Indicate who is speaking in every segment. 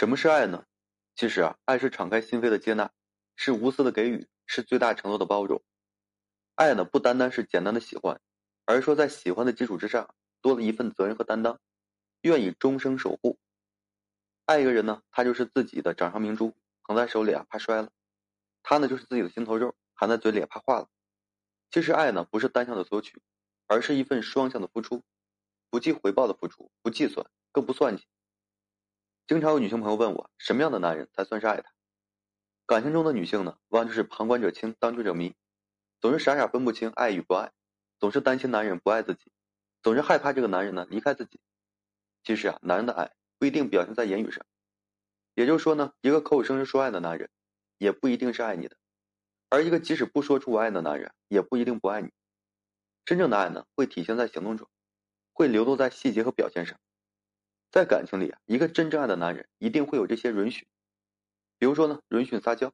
Speaker 1: 什么是爱呢？其实啊，爱是敞开心扉的接纳，是无私的给予，是最大程度的包容。爱呢，不单单是简单的喜欢，而是说在喜欢的基础之上，多了一份责任和担当，愿意终生守护。爱一个人呢，他就是自己的掌上明珠，捧在手里啊，怕摔了；他呢，就是自己的心头肉，含在嘴里怕化了。其实爱呢，不是单向的索取，而是一份双向的付出，不计回报的付出，不计算，更不算计。经常有女性朋友问我，什么样的男人才算是爱她？感情中的女性呢，往往就是旁观者清，当局者迷，总是傻傻分不清爱与不爱，总是担心男人不爱自己，总是害怕这个男人呢离开自己。其实啊，男人的爱不一定表现在言语上，也就是说呢，一个口口声声说爱的男人，也不一定是爱你的；而一个即使不说出我爱的男人，也不一定不爱你。真正的爱呢，会体现在行动中，会流露在细节和表现上。在感情里啊，一个真正爱的男人一定会有这些允许。比如说呢，允许撒娇。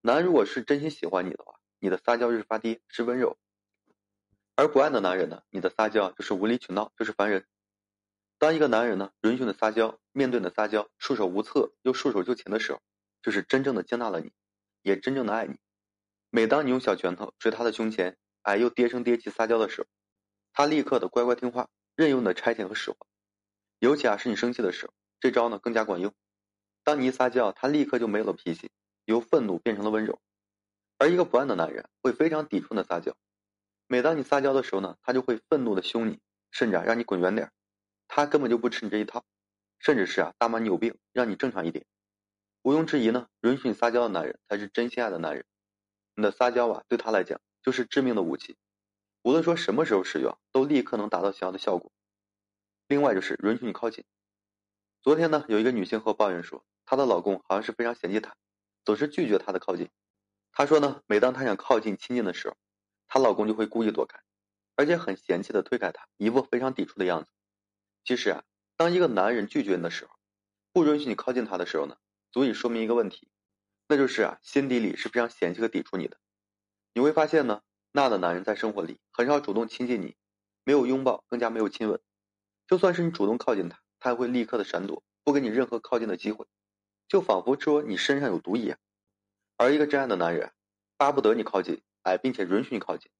Speaker 1: 男如果是真心喜欢你的话，你的撒娇就是发嗲，是温柔；而不爱的男人呢，你的撒娇就是无理取闹，就是烦人。当一个男人呢，允许的撒娇，面对的撒娇，束手无策又束手就擒的时候，就是真正的接纳了你，也真正的爱你。每当你用小拳头捶他的胸前，哎，又跌声跌气撒娇的时候，他立刻的乖乖听话，任由你的差遣和使唤。尤其啊，是你生气的时候，这招呢更加管用。当你一撒娇，他立刻就没有了脾气，由愤怒变成了温柔。而一个不爱的男人会非常抵触的撒娇。每当你撒娇的时候呢，他就会愤怒的凶你，甚至啊让你滚远点。他根本就不吃你这一套，甚至是啊大骂你有病，让你正常一点。毋庸置疑呢，允许你撒娇的男人才是真心爱的男人。你的撒娇啊，对他来讲就是致命的武器，无论说什么时候使用，都立刻能达到想要的效果。另外就是允许你靠近。昨天呢，有一个女性和我抱怨说，她的老公好像是非常嫌弃她，总是拒绝她的靠近。她说呢，每当她想靠近亲近的时候，她老公就会故意躲开，而且很嫌弃的推开她，一副非常抵触的样子。其实啊，当一个男人拒绝你的时候，不允许你靠近他的时候呢，足以说明一个问题，那就是啊，心底里是非常嫌弃和抵触你的。你会发现呢，那样的男人在生活里很少主动亲近你，没有拥抱，更加没有亲吻。就算是你主动靠近他，他也会立刻的闪躲，不给你任何靠近的机会，就仿佛说你身上有毒一样。而一个真爱的男人，巴不得你靠近，哎，并且允许你靠近，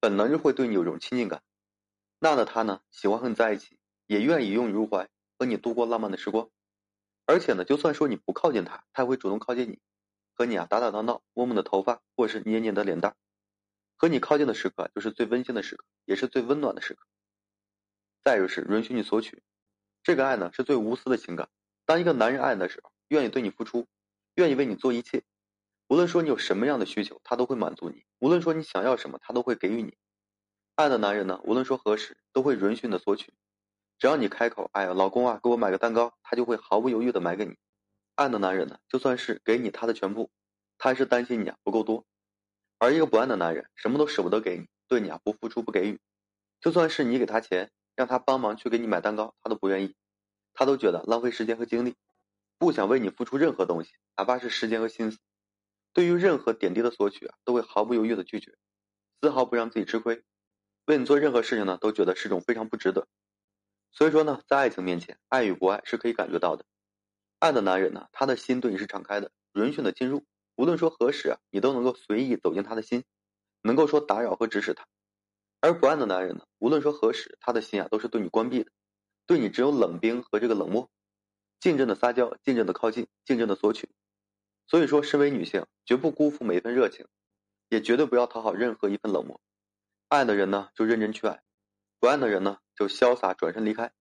Speaker 1: 本能就会对你有种亲近感。那样的他呢，喜欢和你在一起，也愿意拥你入怀，和你度过浪漫的时光。而且呢，就算说你不靠近他，他也会主动靠近你，和你啊打打闹闹，摸摸你的头发，或是捏捏的脸蛋。和你靠近的时刻，就是最温馨的时刻，也是最温暖的时刻。再就是允许你索取，这个爱呢是最无私的情感。当一个男人爱你的时候，愿意对你付出，愿意为你做一切，无论说你有什么样的需求，他都会满足你；无论说你想要什么，他都会给予你。爱的男人呢，无论说何时，都会允许你的索取。只要你开口，哎呀，老公啊，给我买个蛋糕，他就会毫不犹豫的买给你。爱的男人呢，就算是给你他的全部，他还是担心你啊不够多。而一个不爱的男人，什么都舍不得给你，对你啊不付出不给予，就算是你给他钱。让他帮忙去给你买蛋糕，他都不愿意，他都觉得浪费时间和精力，不想为你付出任何东西，哪怕是时间和心思。对于任何点滴的索取啊，都会毫不犹豫的拒绝，丝毫不让自己吃亏。为你做任何事情呢，都觉得是种非常不值得。所以说呢，在爱情面前，爱与不爱是可以感觉到的。爱的男人呢，他的心对你是敞开的，允许的进入，无论说何时啊，你都能够随意走进他的心，能够说打扰和指使他。而不爱的男人呢，无论说何时，他的心啊都是对你关闭的，对你只有冷冰和这个冷漠，竞争的撒娇，竞争的靠近，竞争的索取。所以说，身为女性，绝不辜负每一份热情，也绝对不要讨好任何一份冷漠。爱的人呢，就认真去爱；不爱的人呢，就潇洒转身离开。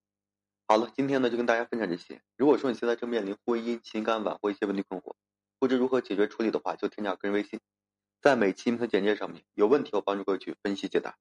Speaker 1: 好了，今天呢就跟大家分享这些。如果说你现在正面临婚姻、情感挽回一些问题困惑，不知如何解决处理的话，就添加个人微信，在每期音频简介上面，有问题我帮助各位去分析解答。